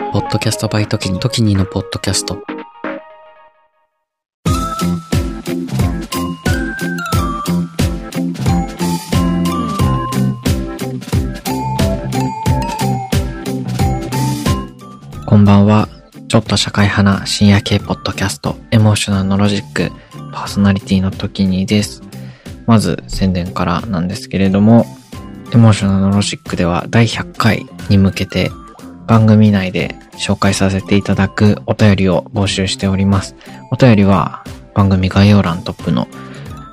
ポッドキャストバイトキニ、トキニのポッドキャスト。こんばんは。ちょっと社会派な深夜系ポッドキャスト、エモーショナルのロジック、パーソナリティのトキニです。まず宣伝からなんですけれども、エモーショナルのロジックでは第100回に向けて番組内で紹介させていただくお便りを募集しております。お便りは番組概要欄トップの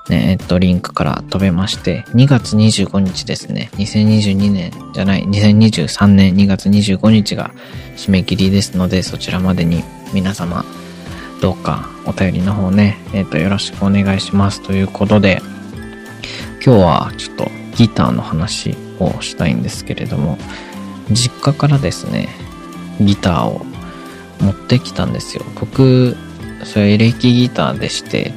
ね、えっと、リンクから飛べまして、2月25日ですね。2022年じゃない、2023年2月25日が締め切りですので、そちらまでに皆様、どうかお便りの方ね、えっと、よろしくお願いします。ということで、今日はちょっとギターの話をしたいんですけれども、実家からですね、ギターを持ってきたんですよ。僕、それエレキギターでして、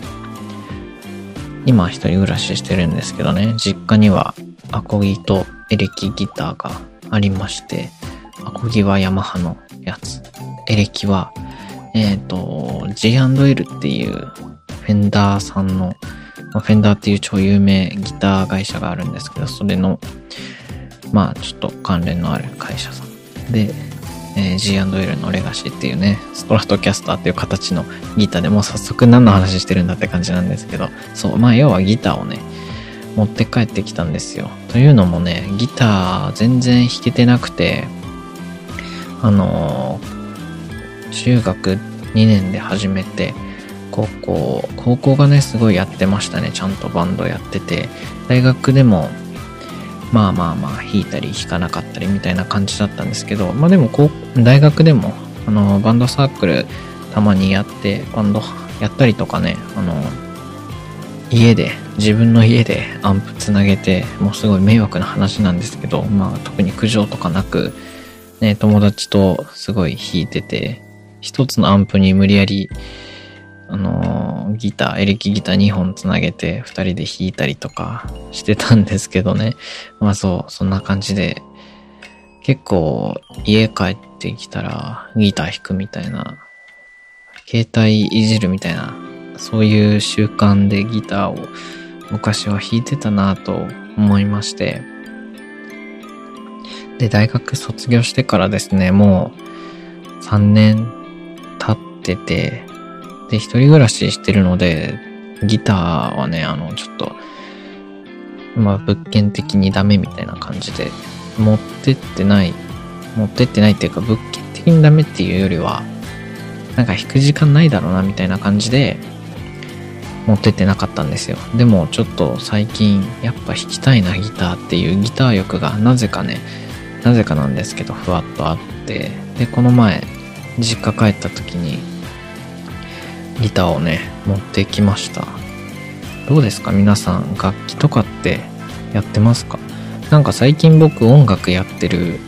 今一人暮らししてるんですけどね、実家にはアコギとエレキギターがありまして、アコギはヤマハのやつ、エレキは、えっ、ー、と、G&L っていうフェンダーさんのま、フェンダーっていう超有名ギター会社があるんですけど、それのまあちょっと関連のある会社さんで、えー、G&L のレガシーっていうね、ストラトキャスターっていう形のギターでもう早速何の話してるんだって感じなんですけど、そう、まあ要はギターをね、持って帰ってきたんですよ。というのもね、ギター全然弾けてなくて、あのー、中学2年で始めて、高校、高校がね、すごいやってましたね。ちゃんとバンドやってて、大学でもまあまあまあ弾いたり弾かなかったりみたいな感じだったんですけどまあでもこう大学でもあのバンドサークルたまにやってバンドやったりとかねあの家で自分の家でアンプつなげてもうすごい迷惑な話なんですけどまあ特に苦情とかなくね友達とすごい弾いてて一つのアンプに無理やりあのギター、エレキギター2本つなげて2人で弾いたりとかしてたんですけどね。まあそう、そんな感じで、結構家帰ってきたらギター弾くみたいな、携帯いじるみたいな、そういう習慣でギターを昔は弾いてたなと思いまして、で、大学卒業してからですね、もう3年経ってて、で、一人暮らししてるので、ギターはね、あの、ちょっと、まあ、物件的にダメみたいな感じで、持ってってない、持ってってないっていうか、物件的にダメっていうよりは、なんか弾く時間ないだろうな、みたいな感じで、持ってってなかったんですよ。でも、ちょっと最近、やっぱ弾きたいな、ギターっていうギター欲が、なぜかね、なぜかなんですけど、ふわっとあって、で、この前、実家帰った時に、ギターをね、持ってきました。どうですか？皆さん、楽器とかってやってますか？なんか最近僕音楽やってる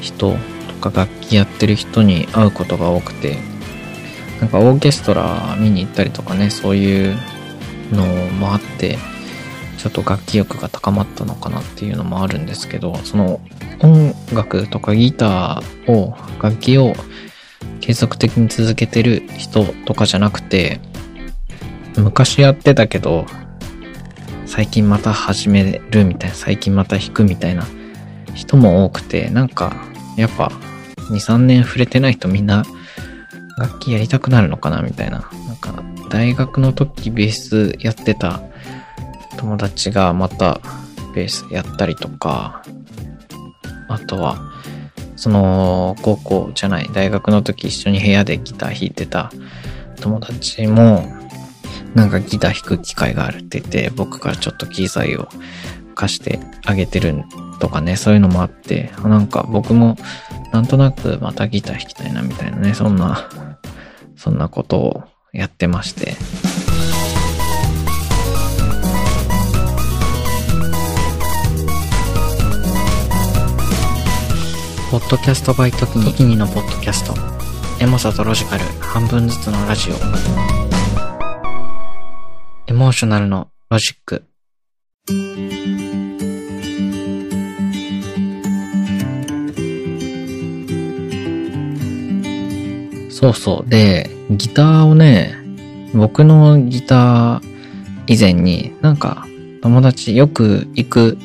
人とか楽器やってる人に会うことが多くて、なんかオーケストラ見に行ったりとかね、そういうのもあって、ちょっと楽器欲が高まったのかなっていうのもあるんですけど、その音楽とかギターを、楽器を継続的に続けてる人とかじゃなくて、昔やってたけど、最近また始めるみたいな、最近また弾くみたいな人も多くて、なんか、やっぱ、2、3年触れてない人みんな、楽器やりたくなるのかなみたいな。なんか、大学の時ベースやってた友達がまたベースやったりとか、あとは、その高校じゃない大学の時一緒に部屋でギター弾いてた友達もなんかギター弾く機会があるって言って僕からちょっと機材を貸してあげてるとかねそういうのもあってなんか僕もなんとなくまたギター弾きたいなみたいなねそんなそんなことをやってまして。ポッドキャストバイトキニのポッドキャスト。エモさとロジカル半分ずつのラジオ。エモーショナルのロジック。そうそう。で、ギターをね、僕のギター以前になんか友達、よく行く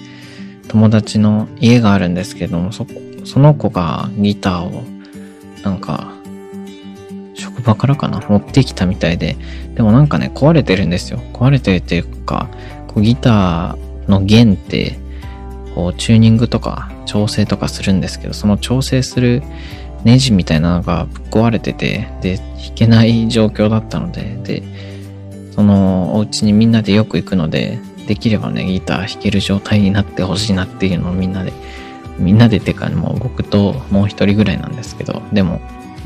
友達の家があるんですけども、そこ、その子がギターをなんか職場からかな？持ってきたみたいで、でもなんかね、壊れてるんですよ。壊れてるっていうか、こうギターの弦って、こうチューニングとか調整とかするんですけど、その調整するネジみたいなのがぶっ壊れてて、で、弾けない状況だったので、で、そのお家にみんなでよく行くので、できればね、ギター弾ける状態になってほしいなっていうのをみんなで、みんなでっていうか、もう僕ともう一人ぐらいなんですけど、でも、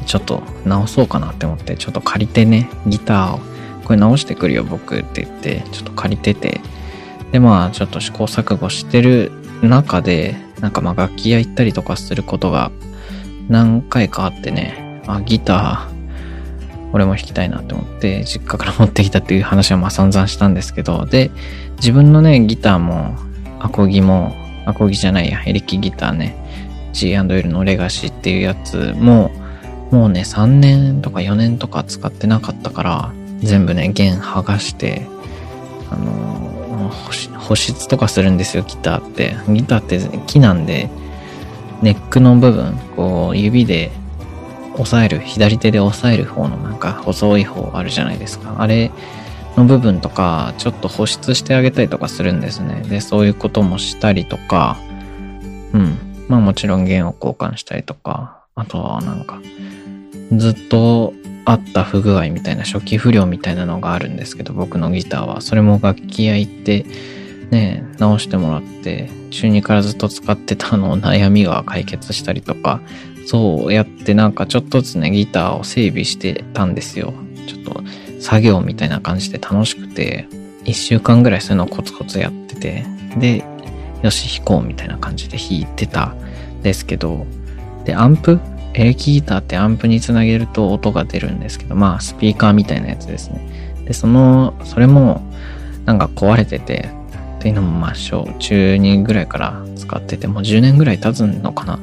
ちょっと直そうかなって思って、ちょっと借りてね、ギターを、これ直してくるよ僕って言って、ちょっと借りてて、でまあちょっと試行錯誤してる中で、なんかまあ楽器屋行ったりとかすることが何回かあってね、あ、ギター、俺も弾きたいなって思って、実家から持ってきたっていう話はまあ散々したんですけど、で、自分のね、ギターも、アコギも、アコギじゃないや、エレキギターね、G&L のレガシーっていうやつも、もうね、3年とか4年とか使ってなかったから、全部ね、弦剥がして、あのー、保湿とかするんですよ、ギターって。ギターって木なんで、ネックの部分、こう、指で押さえる、左手で押さえる方のなんか細い方あるじゃないですか。あれの部分とか、ちょっと保湿してあげたりとかするんですね。で、そういうこともしたりとか、うん。まあもちろん弦を交換したりとか、あとはなんか、ずっとあった不具合みたいな初期不良みたいなのがあるんですけど、僕のギターは。それも楽器屋行って、ね、直してもらって、中2からずっと使ってたのを悩みが解決したりとか、そうやってなんかちょっとずつね、ギターを整備してたんですよ。ちょっと作業みたいな感じで楽しくて、一週間ぐらいそういうのをコツコツやってて、で、よし弾こうみたいな感じで弾いてたんですけど、で、アンプ？エレキギターってアンプにつなげると音が出るんですけど、まあスピーカーみたいなやつですね。で、その、それもなんか壊れてて、っていうのもまあ小中2ぐらいから使ってて、もう10年ぐらい経つのかな？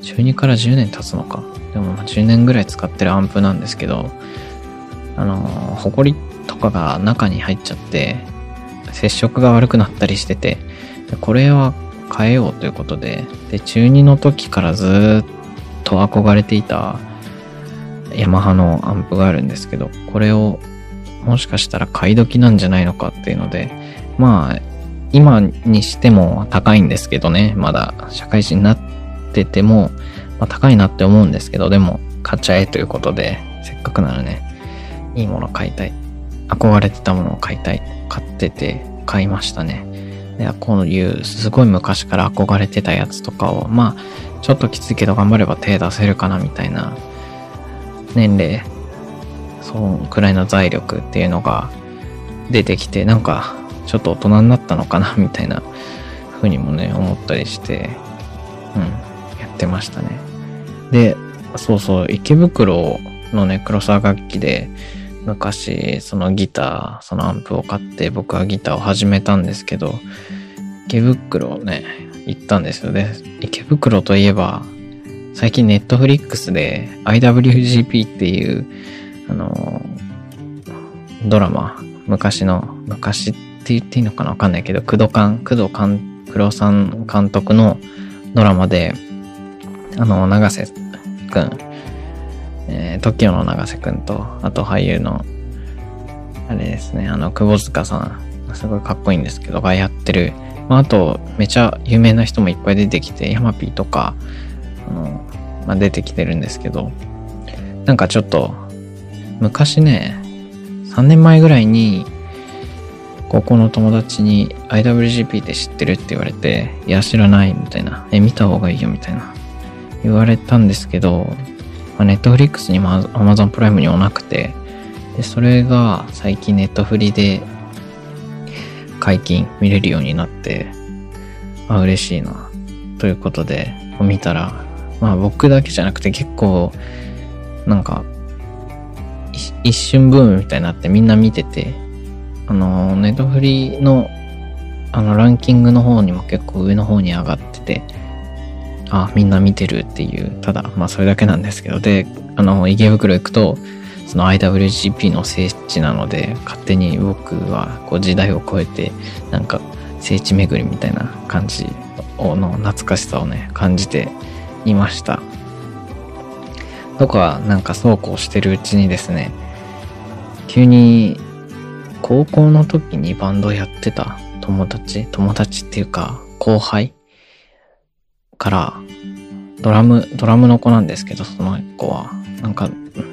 中2から10年経つのか。でもま10年ぐらい使ってるアンプなんですけど、あの、ホコリとかが中に入っちゃって、接触が悪くなったりしてて、これは変えようということで、で、中2の時からずっと憧れていたヤマハのアンプがあるんですけど、これをもしかしたら買い時なんじゃないのかっていうので、まあ、今にしても高いんですけどね、まだ社会人になってても、まあ、高いなって思うんですけど、でも買っちゃえということで、せっかくならね、いいもの買いたい。憧れてたものを買いたい。買ってて買いましたね。で、こういうすごい昔から憧れてたやつとかを、まあ、ちょっときついけど頑張れば手出せるかなみたいな年齢、そのくらいの財力っていうのが出てきて、なんかちょっと大人になったのかな みたいな風にもね、思ったりして、うん、やってましたね。で、そうそう、池袋のね、黒沢楽器で、昔、そのギター、そのアンプを買って僕はギターを始めたんですけど、池袋ね、行ったんですよね。池袋といえば、最近ネットフリックスで IWGP っていう、あの、ドラマ、昔の、昔って言っていいのかなわかんないけど、工藤館、工藤館、黒さん監督のドラマで、あの、長瀬くん、え、TOKIO の長瀬くんと、あと俳優の、あれですね、あの、久保塚さん、すごいかっこいいんですけど、がやってる、まあ、あと、めちゃ有名な人もいっぱい出てきて、ヤマピーとか、あの、まあ、出てきてるんですけど、なんかちょっと、昔ね、3年前ぐらいに、高校の友達に IWGP って知ってるって言われて、いや、知らないみたいな。え、見た方がいいよみたいな。言われたんですけど、まあ、ネットフリックスにも Amazon プライムにもなくて、で、それが最近ネットフリで解禁見れるようになって、あ、嬉しいな。ということで、見たら、まあ僕だけじゃなくて結構、なんか、一瞬ブームみたいになってみんな見てて、あの、ネットフリの、あの、ランキングの方にも結構上の方に上がってて、あ、みんな見てるっていう、ただ、まあそれだけなんですけど、で、あの、池袋行くと、その IWGP の聖地なので、勝手に僕はこう時代を超えて、なんか聖地巡りみたいな感じの懐かしさをね、感じていました。とか、なんかそうこうしてるうちにですね、急に高校の時にバンドやってた友達、友達っていうか後輩からドラム、ドラムの子なんですけど、その子は、なんか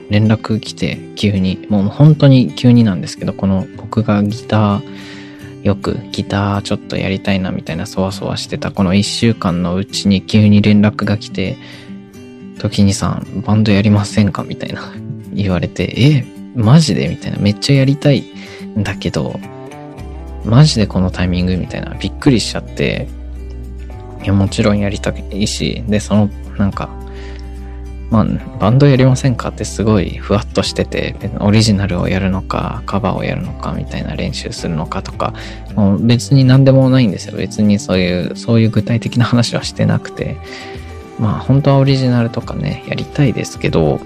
連絡来て急に、もう本当に急になんですけど、この僕がギター、よくギターちょっとやりたいなみたいなそわそわしてたこの一週間のうちに急に連絡が来て、時にさん、バンドやりませんか？みたいな 言われて、え、マジで？みたいな。めっちゃやりたいんだけど、マジでこのタイミング？みたいな。びっくりしちゃって、いや、もちろんやりたいし、で、その、なんか、まあ、バンドやりませんかってすごいふわっとしてて、オリジナルをやるのか、カバーをやるのかみたいな練習するのかとか、もう別に何でもないんですよ。別にそういう、そういう具体的な話はしてなくて、まあ本当はオリジナルとかね、やりたいですけど、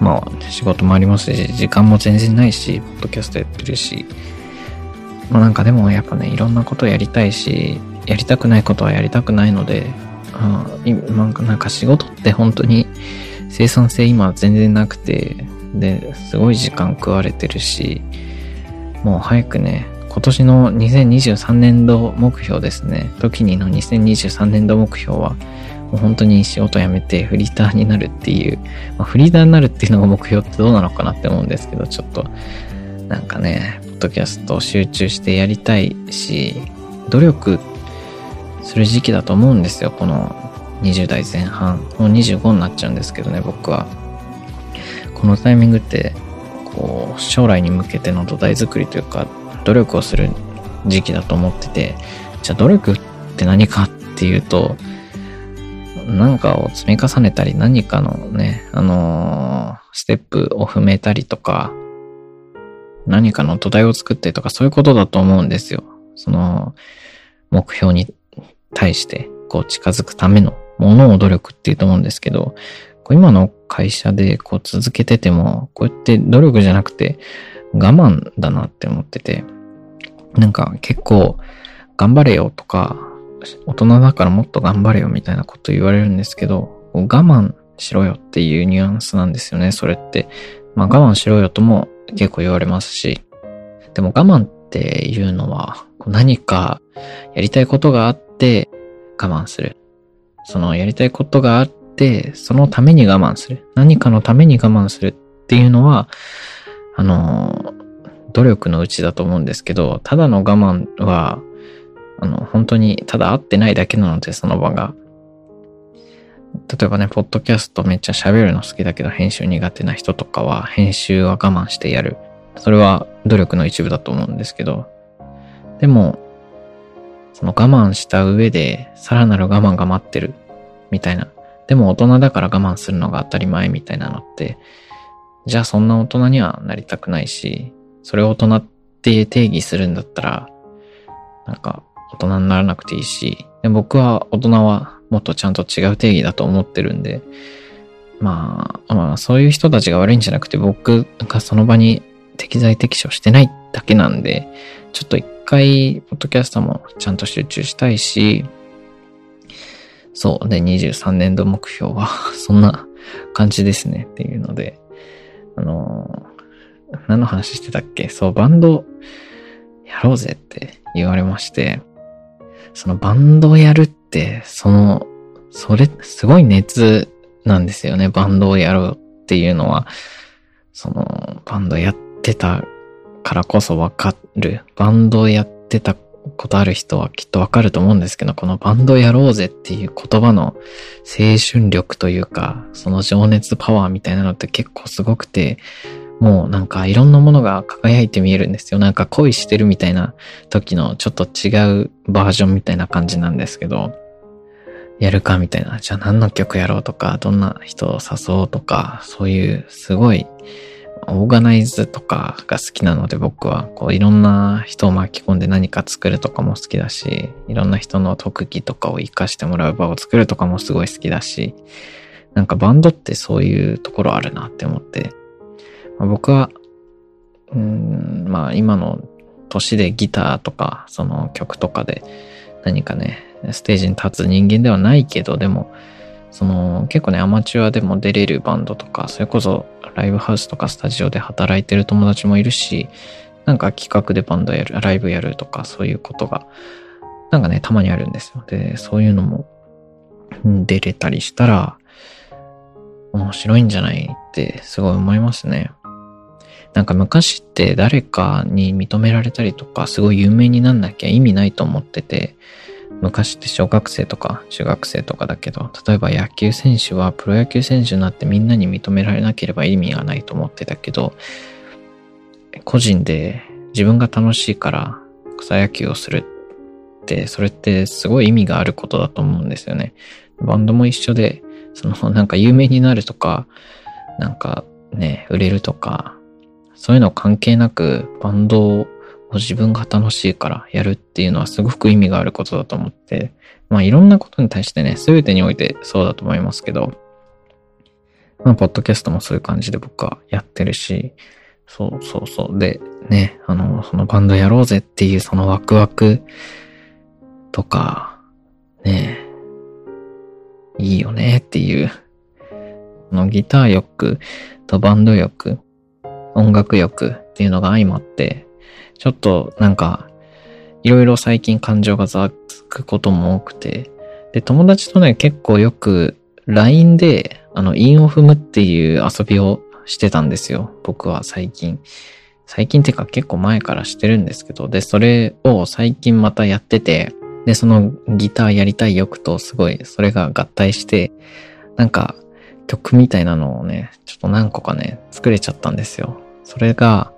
まあ仕事もありますし、時間も全然ないし、ポッドキャストやってるし、まあなんかでもやっぱね、いろんなことやりたいし、やりたくないことはやりたくないので、あなんか仕事って本当に生産性今全然なくて、で、すごい時間食われてるし、もう早くね、今年の2023年度目標ですね。時にの2023年度目標は、もう本当に仕事辞めてフリーターになるっていう、まあ、フリーターになるっていうのが目標ってどうなのかなって思うんですけど、ちょっと、なんかね、ポッドキャスト集中してやりたいし、努力っする時期だと思うんですよ、この20代前半。もう25になっちゃうんですけどね、僕は。このタイミングって、こう、将来に向けての土台作りというか、努力をする時期だと思ってて、じゃあ努力って何かっていうと、何かを積み重ねたり、何かのね、あのー、ステップを踏めたりとか、何かの土台を作ってとか、そういうことだと思うんですよ。その、目標に対して、こう近づくためのものを努力っていうと思うんですけど、こう今の会社でこう続けてても、こうやって努力じゃなくて我慢だなって思ってて、なんか結構頑張れよとか、大人だからもっと頑張れよみたいなこと言われるんですけど、我慢しろよっていうニュアンスなんですよね、それって。まあ我慢しろよとも結構言われますし。でも我慢っていうのは何かやりたいことがあって我慢する。そのやりたいことがあって、そのために我慢する。何かのために我慢するっていうのは、あの、努力のうちだと思うんですけど、ただの我慢は、あの、本当にただ合ってないだけなので、その場が。例えばね、ポッドキャストめっちゃ喋るの好きだけど、編集苦手な人とかは、編集は我慢してやる。それは努力の一部だと思うんですけど、でも、その我慢した上で、さらなる我慢が待ってる、みたいな。でも大人だから我慢するのが当たり前みたいなのって、じゃあそんな大人にはなりたくないし、それを大人って定義するんだったら、なんか大人にならなくていいし、で僕は大人はもっとちゃんと違う定義だと思ってるんで、まあ、まあそういう人たちが悪いんじゃなくて僕がその場に適材適所してないだけなんで、ちょっと一回、ポッドキャストもちゃんと集中したいし、そう。で、23年度目標は そんな感じですねっていうので、あの何の話してたっけ？そう、バンドやろうぜって言われまして、そのバンドをやるって、その、それ、すごい熱なんですよね。バンドをやろうっていうのは、その、バンドやってたからこそわかっる。バンドやってたことある人はきっとわかると思うんですけど、このバンドやろうぜっていう言葉の青春力というか、その情熱パワーみたいなのって結構すごくて、もうなんかいろんなものが輝いて見えるんですよ。なんか恋してるみたいな時のちょっと違うバージョンみたいな感じなんですけど、やるかみたいな。じゃあ何の曲やろうとか、どんな人を誘おうとか、そういうすごいオーガナイズとかが好きなので僕はこういろんな人を巻き込んで何か作るとかも好きだし、いろんな人の特技とかを活かしてもらう場を作るとかもすごい好きだし、なんかバンドってそういうところあるなって思って、まあ、僕は、うん、まあ今の年でギターとかその曲とかで何かね、ステージに立つ人間ではないけど、でも、その結構ね、アマチュアでも出れるバンドとか、それこそライブハウスとかスタジオで働いてる友達もいるし、なんか企画でバンドやる、ライブやるとか、そういうことが、なんかね、たまにあるんですよ。で、そういうのも出れたりしたら、面白いんじゃないってすごい思いますね。なんか昔って誰かに認められたりとか、すごい有名になんなきゃ意味ないと思ってて、昔って小学生とか中学生とかだけど、例えば野球選手はプロ野球選手になってみんなに認められなければ意味がないと思ってたけど、個人で自分が楽しいから草野球をするって、それってすごい意味があることだと思うんですよね。バンドも一緒で、その なんか有名になるとか、なんかね、売れるとか、そういうの関係なくバンド自分が楽しいからやるっていうのはすごく意味があることだと思って、まあいろんなことに対してね、すべてにおいてそうだと思いますけど、まあ、ポッドキャストもそういう感じで僕はやってるし、そうそうそう。で、ね、あの、そのバンドやろうぜっていうそのワクワクとか、ね、いいよねっていう、のギター欲とバンド欲、音楽欲っていうのが相まって、ちょっとなんか、いろいろ最近感情がざわつくことも多くて、で、友達とね、結構よく LINE で、あの、韻を踏むっていう遊びをしてたんですよ。僕は最近。最近ってか結構前からしてるんですけど、で、それを最近またやってて、で、そのギターやりたい欲とすごい、それが合体して、なんか曲みたいなのをね、ちょっと何個かね、作れちゃったんですよ。それが、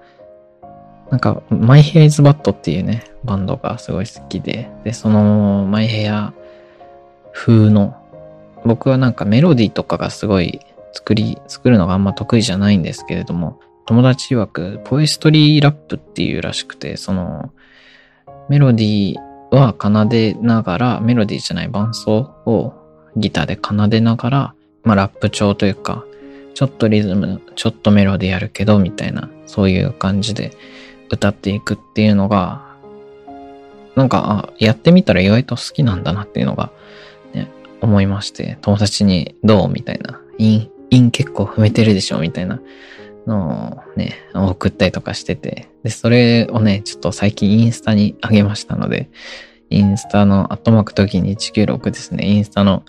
なんか、マイヘアイズバットっていうね、バンドがすごい好きで、で、その、マイヘア風の、僕はなんかメロディーとかがすごい作り、作るのがあんま得意じゃないんですけれども、友達曰く、ポエストリーラップっていうらしくて、その、メロディーは奏でながら、メロディーじゃない伴奏をギターで奏でながら、まあラップ調というか、ちょっとリズム、ちょっとメロディーやるけど、みたいな、そういう感じで歌っていくっていうのが、なんか、やってみたら意外と好きなんだなっていうのが、ね、思いまして、友達にどうみたいな、陰、陰結構踏めてるでしょみたいなのをね、送ったりとかしてて、で、それをね、ちょっと最近インスタに上げましたので、インスタの後巻く時に196ですね、インスタの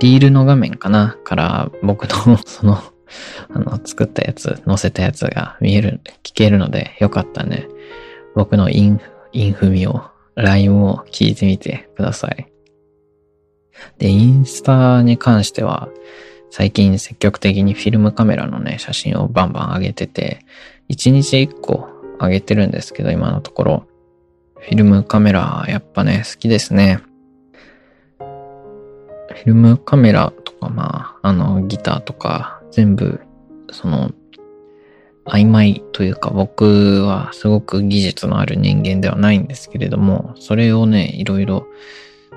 リールの画面かなから僕のそのあの、作ったやつ、載せたやつが見える、聞けるので、よかったね。僕のイン、インフミを、LINE を聞いてみてください。で、インスタに関しては、最近積極的にフィルムカメラのね、写真をバンバン上げてて、1日1個上げてるんですけど、今のところ。フィルムカメラ、やっぱね、好きですね。フィルムカメラとか、まあ、あの、ギターとか、全部、その、曖昧というか僕はすごく技術のある人間ではないんですけれども、それをね、いろいろ、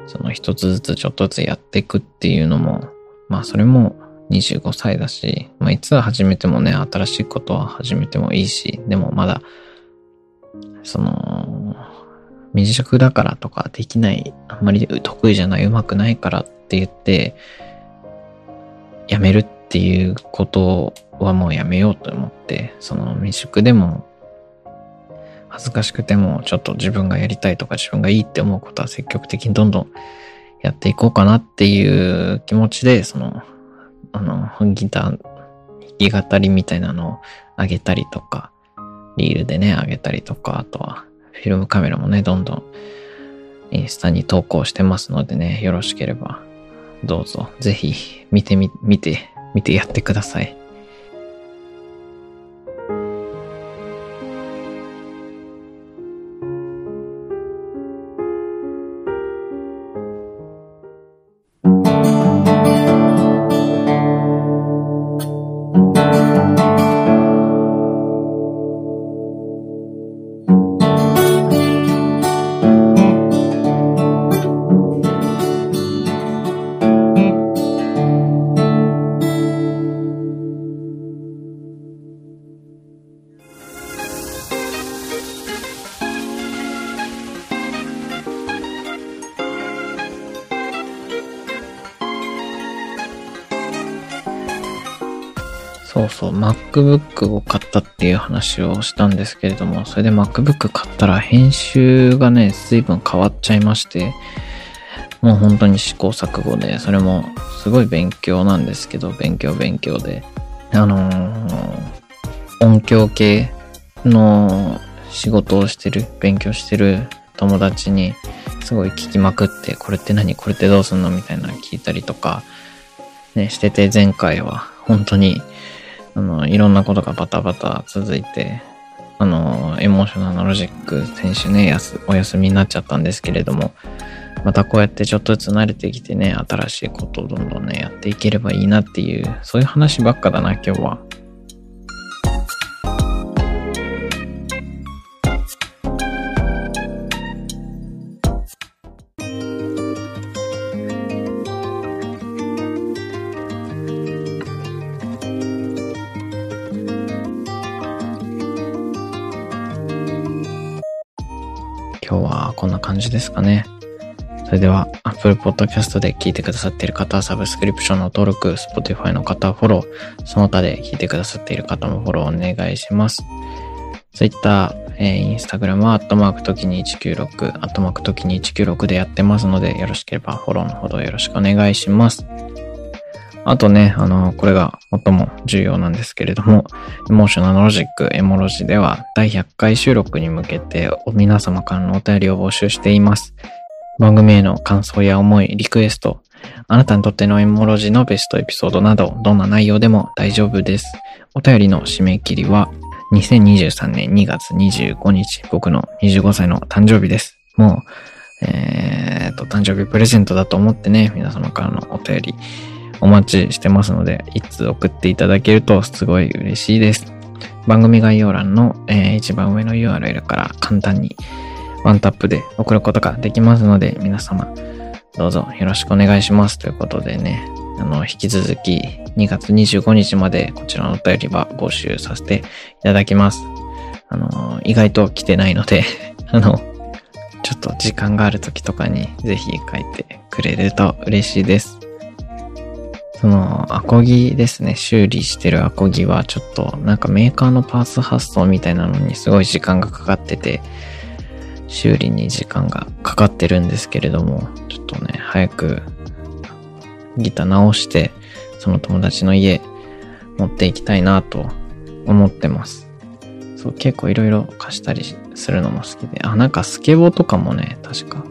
その一つずつちょっとずつやっていくっていうのも、まあそれも25歳だし、まあいつは始めてもね、新しいことは始めてもいいし、でもまだ、その、未熟だからとかできない、あんまり得意じゃない、うまくないからって言って、やめるっっていうことはもうやめようと思って、その未熟でも、恥ずかしくてもちょっと自分がやりたいとか自分がいいって思うことは積極的にどんどんやっていこうかなっていう気持ちで、その、あの、ギター、弾き語りみたいなのを上げたりとか、リールでね、上げたりとか、あとはフィルムカメラもね、どんどんインスタに投稿してますのでね、よろしければどうぞ。ぜひ見てみ、見て見てやってください。MacBook を買ったっていう話をしたんですけれども、それで MacBook 買ったら編集がね、随分変わっちゃいまして、もう本当に試行錯誤で、それもすごい勉強なんですけど、勉強勉強で。あのー、音響系の仕事をしてる、勉強してる友達にすごい聞きまくって、これって何？これってどうすんの？みたいなの聞いたりとか、ね、してて前回は本当にあの、いろんなことがバタバタ続いて、あの、エモーショナルロジック選手ね、やす、お休みになっちゃったんですけれども、またこうやってちょっとずつ慣れてきてね、新しいことをどんどんね、やっていければいいなっていう、そういう話ばっかだな、今日は。今日はこんな感じですかね。それでは、Apple Podcast で聞いてくださっている方はサブスクリプションの登録、Spotify の方はフォロー、その他で聞いてくださっている方もフォローお願いします。Twitter、えー、Instagram は、アットマーク時に196、アットマーク時に196でやってますので、よろしければフォローのほどよろしくお願いします。あとね、あの、これが最も重要なんですけれども、エモーショナルロジック、エモロジでは第100回収録に向けて皆様からのお便りを募集しています。番組への感想や思い、リクエスト、あなたにとってのエモロジのベストエピソードなど、どんな内容でも大丈夫です。お便りの締め切りは、2023年2月25日、僕の25歳の誕生日です。もう、えーと、誕生日プレゼントだと思ってね、皆様からのお便り、お待ちしてますので、いつ送っていただけるとすごい嬉しいです。番組概要欄の、えー、一番上の URL から簡単にワンタップで送ることができますので、皆様どうぞよろしくお願いしますということでね、あの、引き続き2月25日までこちらのお便りは募集させていただきます。あの、意外と来てないので あの、ちょっと時間がある時とかにぜひ書いてくれると嬉しいです。その、アコギですね。修理してるアコギはちょっと、なんかメーカーのパーツ発送みたいなのにすごい時間がかかってて、修理に時間がかかってるんですけれども、ちょっとね、早くギター直して、その友達の家持っていきたいなと思ってます。そう、結構いろいろ貸したりするのも好きで、あ、なんかスケボーとかもね、確か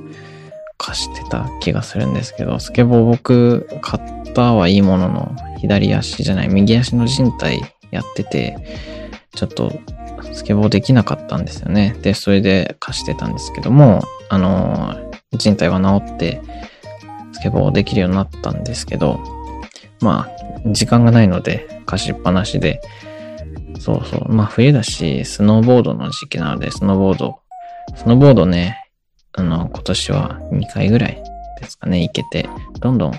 貸してた気がするんですけど、スケボー僕買ったはいいものの、左足じゃない、右足の人体やってて、ちょっとスケボーできなかったんですよね。で、それで貸してたんですけども、あの、人体は治って、スケボーできるようになったんですけど、まあ、時間がないので貸しっぱなしで、そうそう。まあ冬だし、スノーボードの時期なので、スノーボード、スノーボードね、あの、今年は2回ぐらいですかね、行けて、どんどん行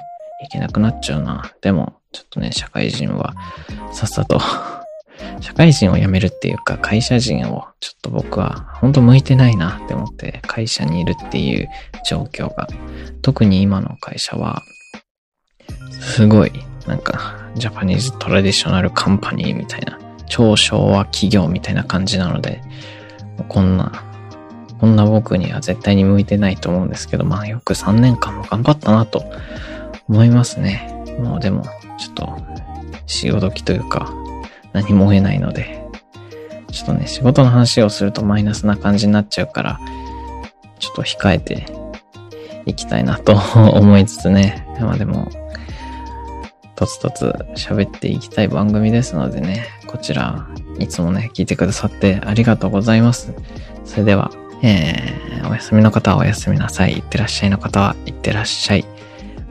けなくなっちゃうな。でも、ちょっとね、社会人はさっさと 社会人を辞めるっていうか、会社人をちょっと僕は本当向いてないなって思って会社にいるっていう状況が、特に今の会社は、すごい、なんか、ジャパニーズトラディショナルカンパニーみたいな、超昭和企業みたいな感じなので、こんなこんな僕には絶対に向いてないと思うんですけど、まあよく3年間も頑張ったなと思いますね。もうでも、ちょっと、潮時というか、何も得ないので、ちょっとね、仕事の話をするとマイナスな感じになっちゃうから、ちょっと控えていきたいなと 思いつつね、まあでも、とつとつ喋っていきたい番組ですのでね、こちら、いつもね、聞いてくださってありがとうございます。それでは、えー、お休みの方はお休みなさい。いってらっしゃいの方はいってらっしゃい。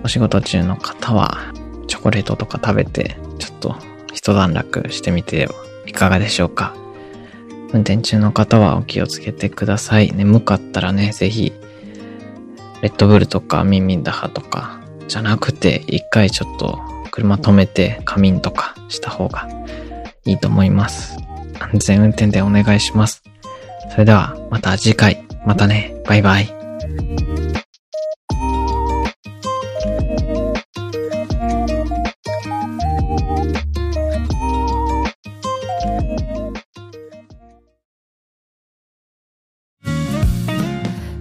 お仕事中の方は、チョコレートとか食べて、ちょっと一段落してみてはいかがでしょうか。運転中の方はお気をつけてください。眠かったらね、ぜひ、レッドブルとか耳ダハとか、じゃなくて、一回ちょっと車止めて仮眠とかした方がいいと思います。安全運転でお願いします。それでは、また次回。またね。バイバイ。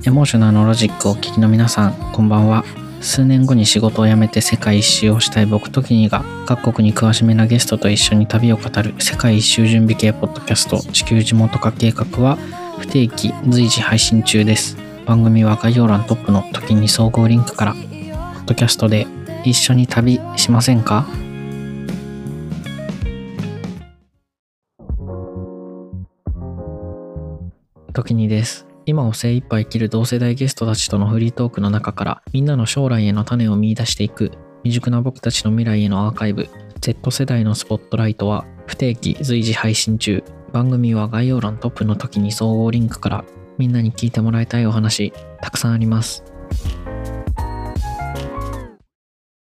エモーショナルのロジックをお聞きの皆さん、こんばんは。数年後に仕事を辞めて世界一周をしたい僕と君が各国に詳しめなゲストと一緒に旅を語る世界一周準備系ポッドキャスト地球地元化計画は不定期随時配信中です。番組は概要欄トップの時に総合リンクから、ポッドキャストで一緒に旅しませんか？時にです。今を精一杯生きる同世代ゲストたちとのフリートークの中からみんなの将来への種を見出していく未熟な僕たちの未来へのアーカイブ Z 世代のスポットライトは不定期随時配信中番組は概要欄トップの時に総合リンクからみんなに聞いてもらいたいお話たくさんあります。